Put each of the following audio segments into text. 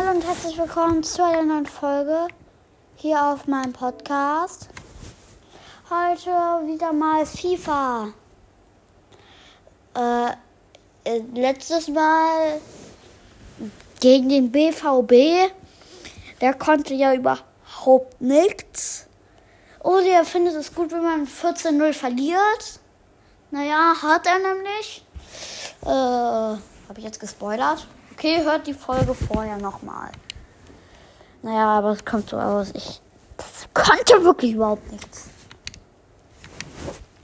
Hallo und herzlich willkommen zu einer neuen Folge hier auf meinem Podcast. Heute wieder mal FIFA. Äh, äh, letztes Mal gegen den BVB. Der konnte ja überhaupt nichts. Oder er findet es gut, wenn man 14-0 verliert. Naja, hat er nämlich. Äh, habe ich jetzt gespoilert? Okay, hört die Folge vorher nochmal. Naja, aber es kommt so aus. Ich das konnte wirklich überhaupt nichts.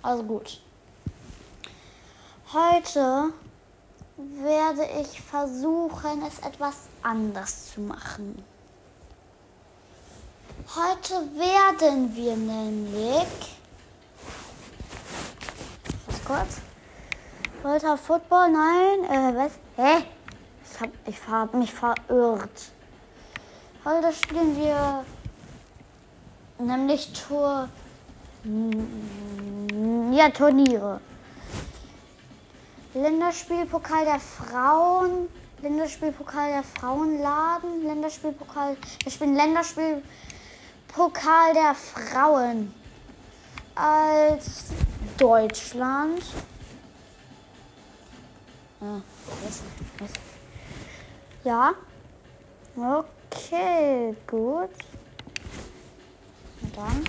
Also gut. Heute werde ich versuchen, es etwas anders zu machen. Heute werden wir nämlich. Was kurz? Volta Football? Nein. Äh, was? Hä? Ich hab, ich hab mich verirrt. Heute spielen wir nämlich Tour. Ja, Turniere. Länderspielpokal der Frauen, Länderspielpokal der Frauenladen, Länderspielpokal, wir spielen Länderspielpokal der Frauen als Deutschland. Ah, ja. Okay, gut. Und dann.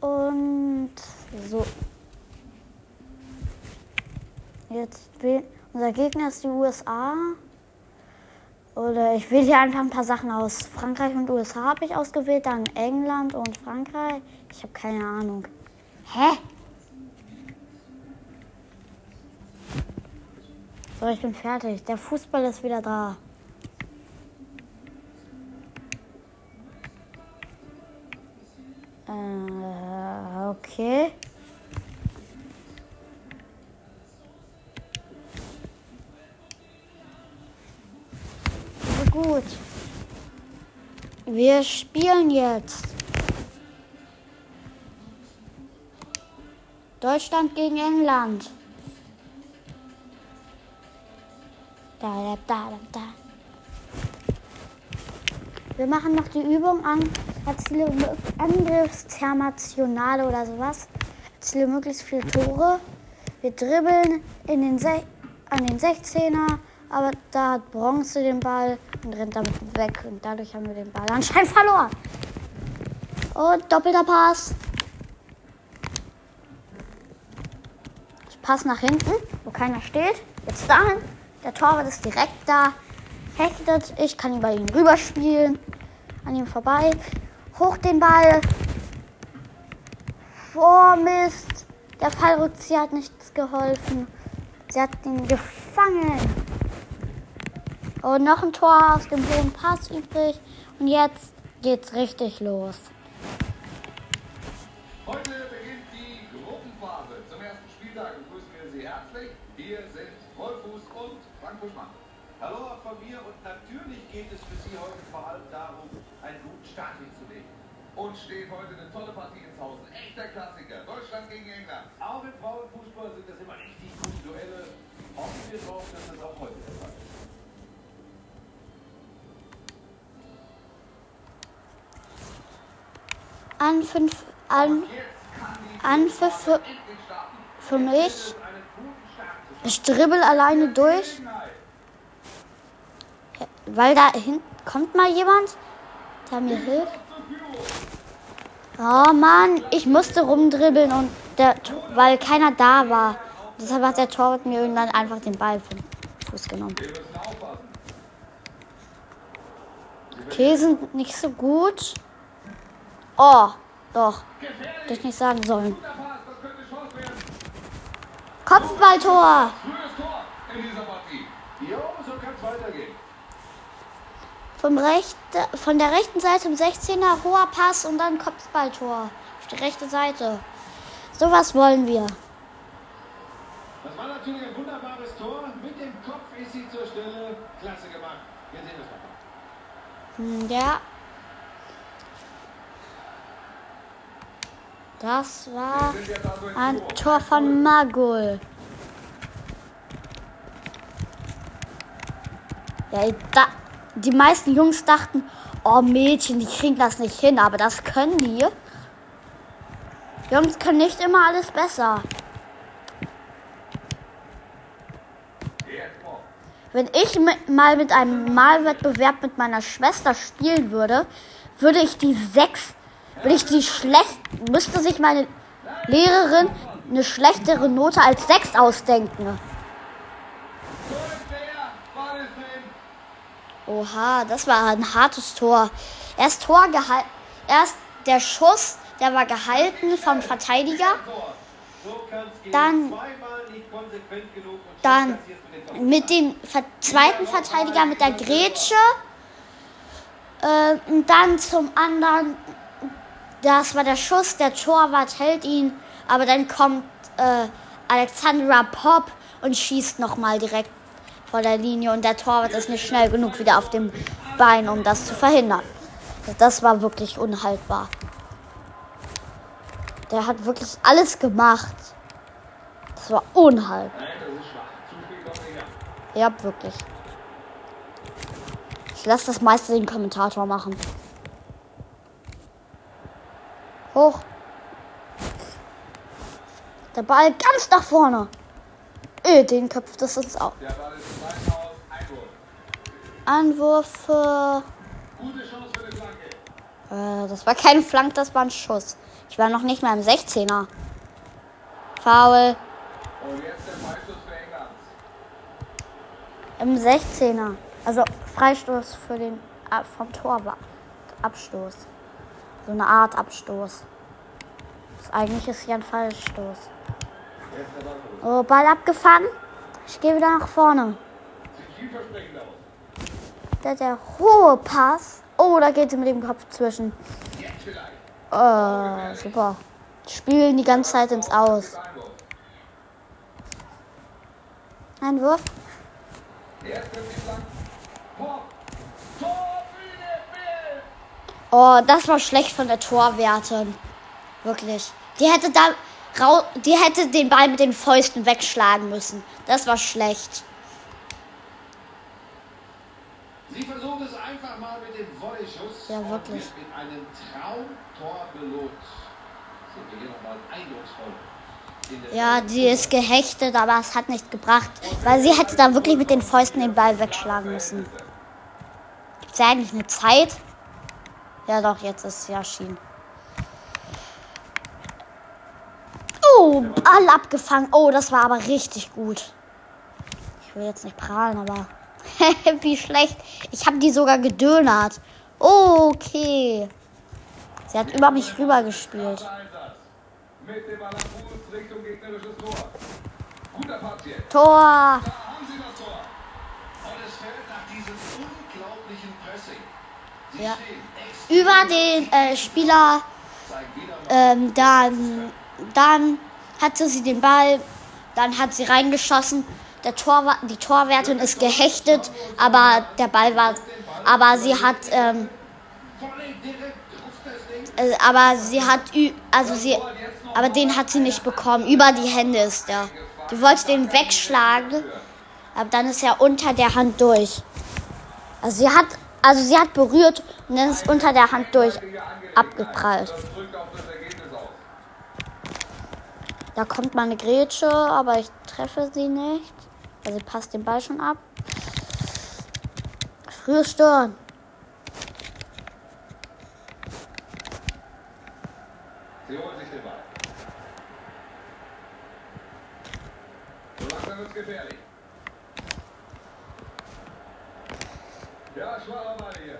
Und so. Jetzt will unser Gegner ist die USA. Oder ich wähle hier einfach ein paar Sachen aus. Frankreich und USA habe ich ausgewählt, dann England und Frankreich. Ich habe keine Ahnung. Hä? So, ich bin fertig. Der Fußball ist wieder da. Äh, okay. Gut. Wir spielen jetzt. Deutschland gegen England. Da, da, da, da. Wir machen noch die Übung an Angriffstermationale oder sowas. Erziele möglichst viele Tore. Wir dribbeln in den an den 16er, aber da hat Bronze den Ball und rennt damit weg. Und dadurch haben wir den Ball anscheinend verloren. Und doppelter Pass. Ich pass nach hinten, wo keiner steht. Jetzt dahin. Der Torwart ist direkt da. Hechtet. Ich kann ihn rüberspielen. An ihm vorbei. Hoch den Ball. Vor Mist. Der Fallrückzieher hat nichts geholfen. Sie hat ihn gefangen. Und noch ein Tor aus dem hohen Pass übrig. Und jetzt geht's richtig los. Frank Buschmann. Hallo auch von mir und natürlich geht es für Sie heute vor allem darum, einen guten Start hinzulegen. Und steht heute eine tolle Partie ins Haus. Ein echter Klassiker. Deutschland gegen England. Auch im Frauenfußball sind das immer richtig gute Duelle. Hoffen wir drauf, dass das auch heute der Fall ist. An fünf an Anpfiff für, für mich. Ich dribbel alleine durch. Weil da hinten kommt mal jemand, der mir hilft. Oh Mann, ich musste rumdribbeln und der, weil keiner da war. Deshalb hat der Torwart mir irgendwann einfach den Ball vom Fuß genommen. Okay, sind nicht so gut. Oh, doch. Hätte ich nicht sagen sollen. Kopfballtor. Frühes Tor in dieser Partie. Jo, so kann es weitergehen. Vom rechte, von der rechten Seite im 16er hoher Pass und dann Kopfballtor. Auf die rechte Seite. Sowas wollen wir. Das war natürlich ein wunderbares Tor. Mit dem Kopf ist sie zur Stelle. Klasse gemacht. Wir sehen das nochmal. Hm, Ja. Das war ein. Tor von Magul. Ja, da, die meisten Jungs dachten, oh Mädchen, die kriegen das nicht hin, aber das können die. Jungs können nicht immer alles besser. Wenn ich mit, mal mit einem Malwettbewerb mit meiner Schwester spielen würde, würde ich die sechs, die schlecht, müsste sich meine Lehrerin eine schlechtere Note als sechs ausdenken. Oha, das war ein hartes Tor. Erst Tor gehalten, erst der Schuss, der war gehalten vom Verteidiger. Dann- Dann mit dem zweiten Verteidiger mit der Grätsche. Äh, und dann zum anderen, das war der Schuss, der Torwart hält ihn, aber dann kommt äh, Alexandra Pop und schießt nochmal direkt vor der Linie und der Torwart ist nicht schnell genug wieder auf dem Bein, um das zu verhindern. Das war wirklich unhaltbar. Der hat wirklich alles gemacht. Das war unhaltbar. Ja, wirklich. Ich lasse das meiste den Kommentator machen. Hoch. Der Ball ganz nach vorne. Äh, den köpft es ins Au. Der Ball ist weit aus. Einwurf. Anwürfe. Gute Chance für. Äh, das war kein Flank, das war ein Schuss. Ich war noch nicht mal im 16er. Foul. Und jetzt der Freistoß für England. Im 16er. Also Freistoß für den äh, vom Torwart. Abstoß. So eine Art Abstoß. Das eigentlich ist ja ein Fallstoß. Oh, Ball abgefangen. Ich gehe wieder nach vorne. Der, der hohe Pass. Oh, da geht sie mit dem Kopf zwischen. Oh, super. Spielen die ganze Zeit ins Aus. Einwurf. Einwurf. Jetzt kommt die Flanke. Pop. Tor für den Bild. Oh, das war schlecht von der Torwertin. Wirklich. Die hätte da rau die hätte den Ball mit den Fäusten wegschlagen müssen. Das war schlecht. Sie versucht es einfach mal mit dem Volley-Schuss. Ja, wirklich. mit einem Traumtor belohnt. Sind wir hier nochmal eindrucksvoll. Ja, die ist gehechtet, aber es hat nicht gebracht, weil sie hätte da wirklich mit den Fäusten den Ball wegschlagen müssen. Gibt's ja eigentlich eine Zeit? Ja doch, jetzt ist schien. Oh, Ball abgefangen. Oh, das war aber richtig gut. Ich will jetzt nicht prahlen, aber wie schlecht. Ich habe die sogar gedönert. Okay. Sie hat über mich rüber gespielt. Krasser Einsatz. Mit dem Ball am Fuß Richtung gegnerisches Tor. Guter Pass jetzt. Tor. Da haben sie das Tor. Und es fällt nach diesem unglaublichen Pressing. Sie Ja. Über den äh, Spieler Ähm, dann, dann hatte sie den Ball, dann hat sie reingeschossen. Der Torwart, die Torwärtin ist gehechtet, aber der Ball war, aber sie hat, ähm, äh, aber sie hat, also sie, aber den hat sie nicht bekommen. Über die Hände ist der. Die wollte den wegschlagen, aber dann ist er unter der Hand durch. Also sie hat, also sie hat berührt und dann ist unter der Hand durch abgeprallt. Da kommt meine Grätsche, aber ich treffe sie nicht. Also sie passt den Ball schon ab. Frühe Stirn. Sie holen sich den Ball. So langsam wird's gefährlich. Ja, schwacher Ball hier.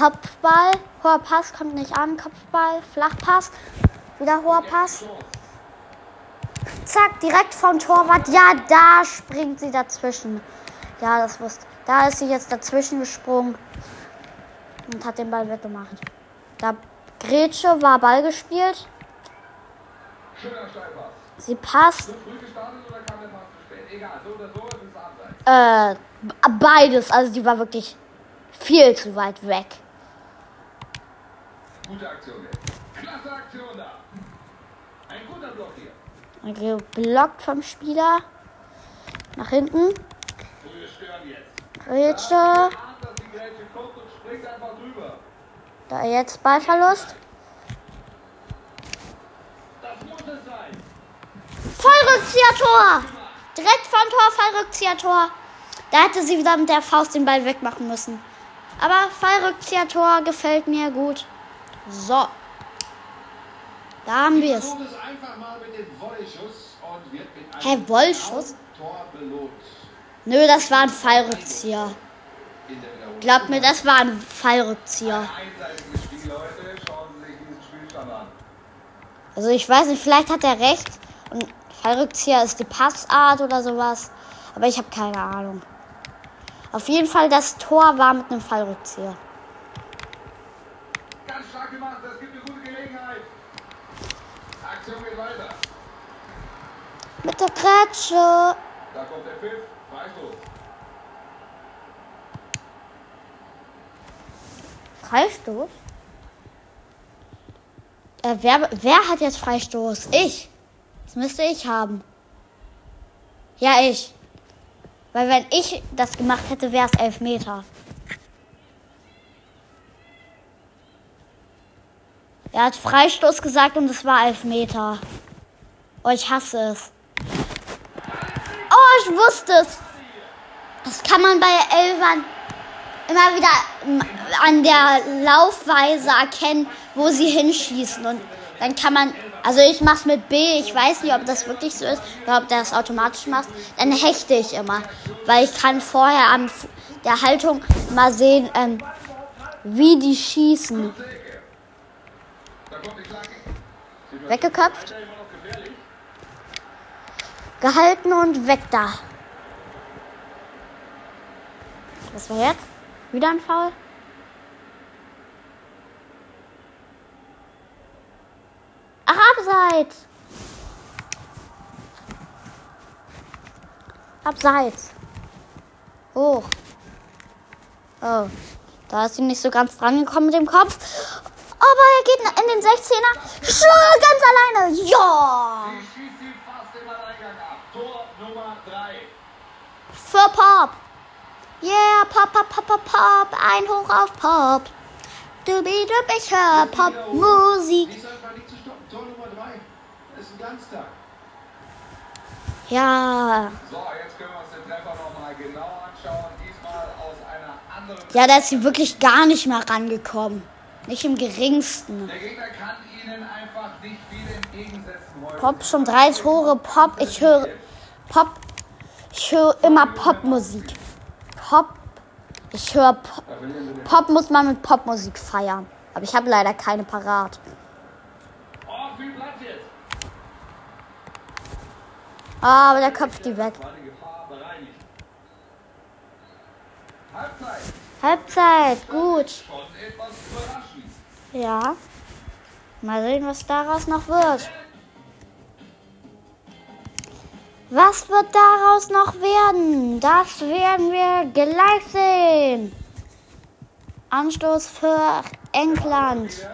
Kopfball. Hoher Pass kommt nicht an. Kopfball. Flachpass. Wieder hoher Pass. Zack, direkt vom Torwart. Ja, da springt sie dazwischen. Ja, das wusste. Da ist sie jetzt dazwischen gesprungen und hat den Ball weggemacht. Da Grätsche war Ball gespielt. Sie passt. Äh, beides. Also die war wirklich viel zu weit weg. Gute Aktion jetzt. Klasse Aktion da. Ein guter Block hier. Geblockt vom Spieler. Nach hinten. Grätsche. Da jetzt Ballverlust. Fallrückzieher-Tor. Direkt vom Tor, Fallrückzieher-Tor. Da hätte sie wieder mit der Faust den Ball wegmachen müssen. Aber Fallrückzieher-Tor gefällt mir gut. So. Da haben wir es. Hä? Tor belohnt. Nö, das war ein Fallrückzieher. In der Wiederholung. Glaub mir, das war ein Fallrückzieher. Also ich weiß nicht, vielleicht hat er recht. Und Fallrückzieher ist die Passart oder sowas. Aber ich habe keine Ahnung. Auf jeden Fall, das Tor war mit einem Fallrückzieher. Stark gemacht. Das gibt eine gute Gelegenheit. Aktion geht weiter. Mit der Grätsche. Da kommt der Pfiff. Freistoß. Freistoß? Äh, wer, wer hat jetzt Freistoß? Ich. Das müsste ich haben. Ja, ich. Weil wenn ich das gemacht hätte, wäre es Elfmeter. Er hat Freistoß gesagt und es war Elfmeter. Oh, ich hasse es. Oh, ich wusste es. Das kann man bei Elfern immer wieder an der Laufweise erkennen, wo sie hinschießen. Und dann kann man, also ich mach's mit B, ich weiß nicht, ob das wirklich so ist oder ob der das automatisch macht. Dann hechte ich immer, weil ich kann vorher an der Haltung mal sehen, ähm, wie die schießen. Da kommt die Flanke. Weggeköpft, gehalten und weg da. Was war jetzt? Wieder ein Foul? Ach, abseits! Abseits. Hoch. Oh. Da ist sie nicht so ganz dran gekommen mit dem Kopf. In den 16er. Schon ganz alleine. Ja! Die schießt ihn fast im Alleingang ab. Tor Nummer 3. Für Pop. Yeah, Pop, Pop, Pop, Pop, Pop. Ein Hoch auf Pop. Dubi, dubi, ich hör Popmusik. Die ist einfach nicht zu stoppen. Tor Nummer 3. Das ist ein Ganztag. Ja. So, jetzt können wir uns den Treffer nochmal genau anschauen. Diesmal aus einer anderen. Ja, da ist sie wirklich gar nicht mehr rangekommen. Nicht im geringsten. Der Gegner kann ihnen einfach nicht viel entgegensetzen heute. Pop, schon drei Tore. Pop, ich höre Pop. Ich höre immer Popmusik. Pop. Ich höre Pop. Pop muss man mit Popmusik feiern. Aber ich habe leider keine parat. Oh. Ah, aber der köpft die weg. Halbzeit. Halbzeit, gut. Ja. Mal sehen, was daraus noch wird. Was wird daraus noch werden? Das werden wir gleich sehen. Anstoß für England.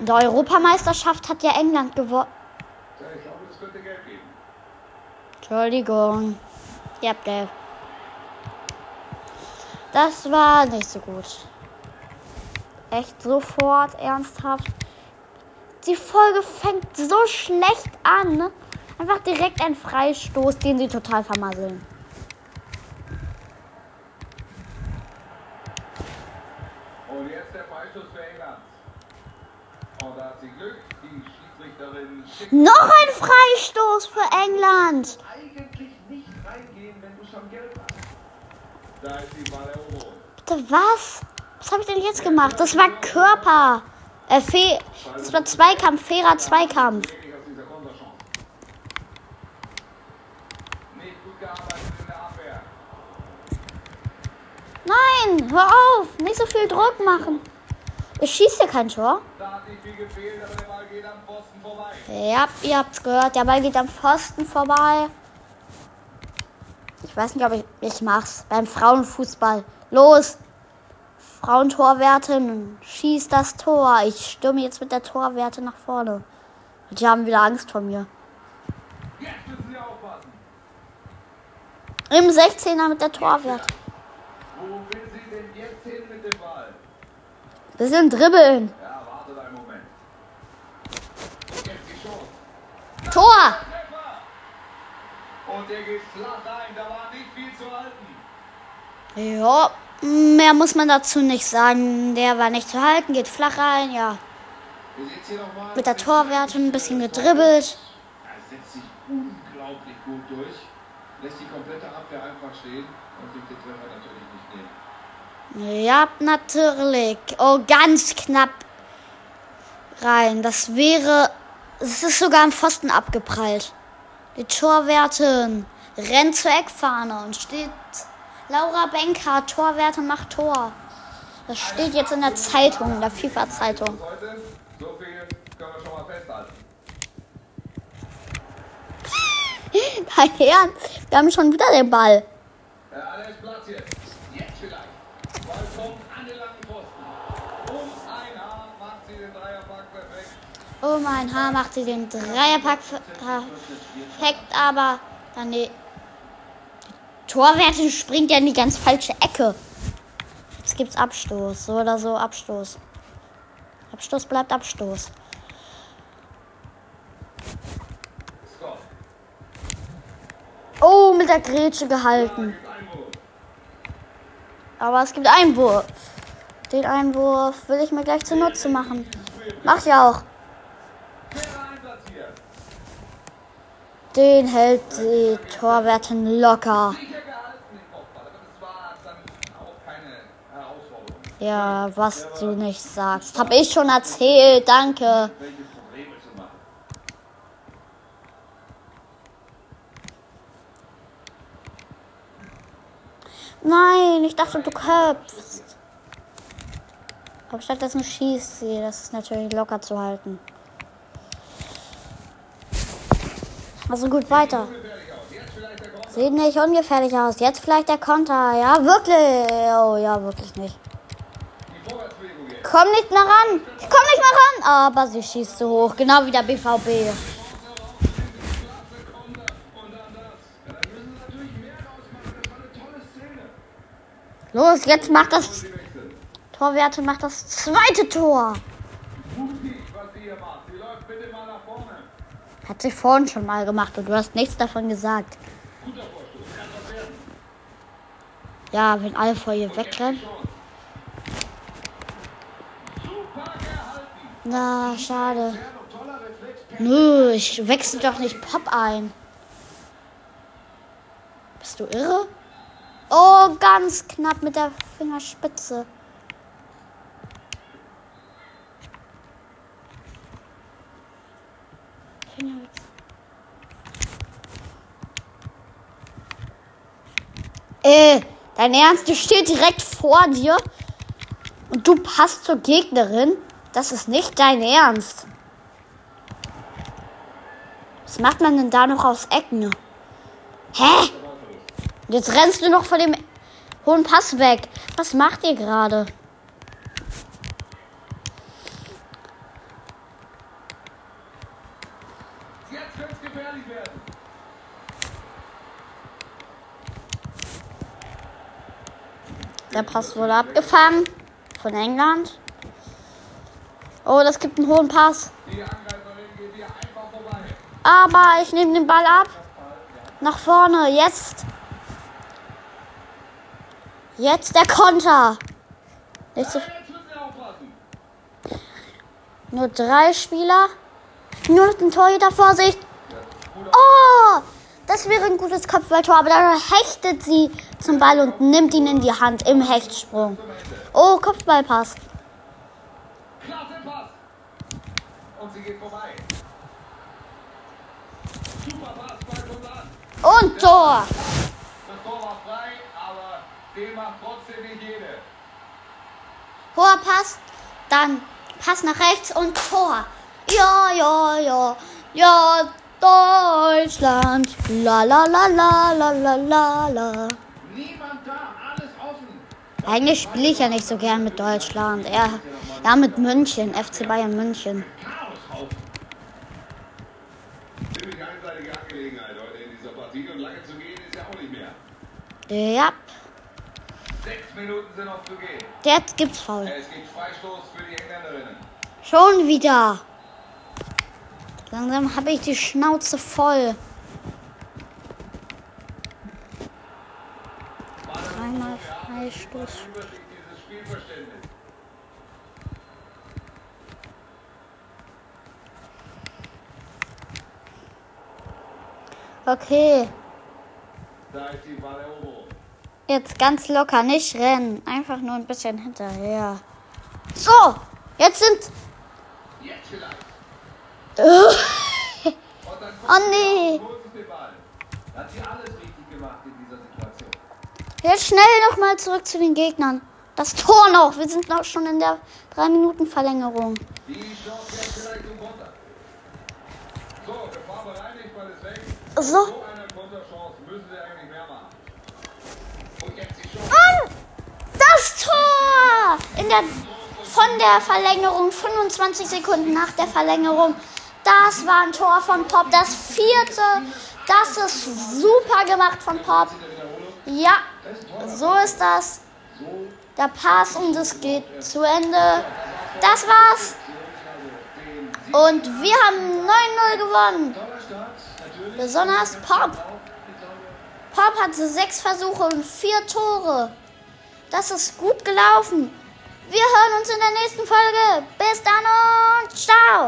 In der Europameisterschaft hat ja England gewonnen. Entschuldigung. Ihr habt Geld. Das war nicht so gut. Echt sofort, ernsthaft. Die Folge fängt so schlecht an. Ne? Einfach direkt ein Freistoß, den sie total vermasseln. Und jetzt der Freistoß für England. Und da hat sie Glück. Die Schiedsrichterin Noch ein Freistoß für England. Eigentlich nicht reingehen, wenn du schon gelb hast. Da ist die Balleroberung. Bitte was? Was habe ich denn jetzt gemacht? Das war Körper. Äh, Fe das war Zweikampf, fairer Zweikampf. Nein, hör auf. Nicht so viel Druck machen. Ich schieße kein Tor. Ja, ihr habt's gehört. Der Ball geht am Pfosten vorbei. Ich weiß nicht, ob ich. Ich mach's. Beim Frauenfußball. Los! Frauentorwertin, schieß das Tor. Ich stürme jetzt mit der Torwerte nach vorne. Die haben wieder Angst vor mir. Jetzt müssen sie aufpassen. Im 16er mit der Torwart. Wo will sie denn jetzt hin mit dem Ball? Bisschen dribbeln. Ja, wartet einen Moment. Jetzt die Chance. Tor! Und der geht flach rein. Da war nicht viel zu halten. Ja, mehr muss man dazu nicht sagen. Der war nicht zu halten, geht flach rein, ja. Mit der Torwärtin ein bisschen gedribbelt. Er setzt sich unglaublich gut durch. Lässt die komplette Abwehr einfach stehen und nimmt den Treffer natürlich nicht nehmen. Ja, natürlich. Oh, ganz knapp rein. Das wäre. Es ist sogar am Pfosten abgeprallt. Die Torwärtin rennt zur Eckfahne und steht. Laura Benker, Torwärtin macht Tor. Das steht jetzt in der Zeitung, in der FIFA-Zeitung. So viel können wir schon mal festhalten. Dein Ernst? Wir haben schon wieder den Ball. Ja, alles Platz jetzt. Jetzt vielleicht. Ball kommt an den langen Pfosten. Um ein Haar macht sie den Dreierpack perfekt. Oh, mein Haar macht sie den Dreierpack perfekt, aber dann die Torwärtin springt ja in die ganz falsche Ecke. Jetzt gibt's Abstoß, so oder so Abstoß. Abstoß bleibt Abstoß. Oh, mit der Grätsche gehalten. Aber es gibt Einwurf. Den Einwurf will ich mir gleich zunutze machen. Mach ich auch. Den hält die Torwärtin locker. Ja, was du nicht sagst. Hab ich schon erzählt, danke. Nein, ich dachte, du köpfst. Aber stattdessen schießt sie. Das ist natürlich locker zu halten. Also gut, weiter. Sieht nicht ungefährlich aus. Jetzt vielleicht der Konter. Ja, wirklich. Oh ja, wirklich nicht. Komm nicht mehr ran. Ich komm nicht mehr ran. Aber sie schießt zu hoch. Genau wie der BVB. Los, jetzt macht das. Torwerte macht das zweite Tor. Mutig, was hier macht. Sie läuft bitte mal. Hat sie vorhin schon mal gemacht und du hast nichts davon gesagt. Ja, wenn alle vor ihr wegrennen. Na, schade. Nö, ich wechsle doch nicht Pop ein. Bist du irre? Oh, ganz knapp mit der Fingerspitze. Fingerspitze. Äh, dein Ernst, die steht direkt vor dir und du passt zur Gegnerin? Das ist nicht dein Ernst. Was macht man denn da noch aus Ecken? Hä? Jetzt rennst du noch vor dem hohen Pass weg. Was macht ihr gerade? Jetzt könnte es gefährlich werden. Der Pass wurde abgefangen von England. Oh, das gibt einen hohen Pass. Aber ich nehme den Ball ab. Nach vorne, jetzt. Jetzt der Konter. Nicht so, nur drei Spieler. Nur ein Torhüter, Vorsicht. Oh, das wäre ein gutes Kopfballtor, aber dann hechtet sie zum Ball und nimmt ihn in die Hand im Hechtsprung. Oh, Kopfballpass. Und Tor. Hoher Pass, dann Pass nach rechts und Tor. Ja, ja, ja, ja, Deutschland. La la la la la la la la. Niemand da, alles offen. Eigentlich spiele ich ja nicht so gern mit Deutschland. Eher, ja, mit München, FC Bayern München. Ja. Ja, Sechs Minuten sind noch zu gehen. jetzt gibt's Foul. Es gibt Freistoß für die Engländerinnen. Schon wieder. Langsam habe ich die Schnauze voll. Dreimal Freistoß. Okay, jetzt ganz locker, nicht rennen. Einfach nur ein bisschen hinterher. So, jetzt sind. Jetzt vielleicht. Dann Oh nee. Jetzt schnell nochmal zurück zu den Gegnern. Das Tor noch. Wir sind noch schon in der 3-Minuten-Verlängerung. Die Chance jetzt vielleicht zum Konter. So. Und das Tor! In der, von der Verlängerung, 25 Sekunden nach der Verlängerung. Das war ein Tor von Pop. Das vierte. Das ist super gemacht von Pop. Ja, so ist das. Der Pass und es geht zu Ende. Das war's. Und wir haben 9-0 gewonnen. Besonders Pop. Pop hatte sechs Versuche und vier Tore. Das ist gut gelaufen. Wir hören uns in der nächsten Folge. Bis dann und ciao.